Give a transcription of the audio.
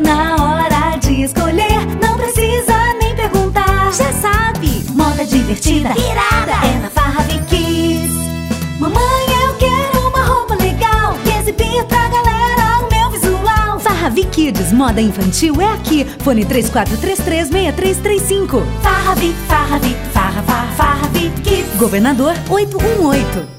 Na hora de escolher, não precisa nem perguntar. Já sabe, moda divertida, irada, é na Farra Kids. Mamãe, eu quero uma roupa legal que exibir pra galera o meu visual. Farra Kids, moda infantil é aqui. Fone 3433-6335. Farra Vi, Farra Vi, Farra Farra, Farra Governador 818.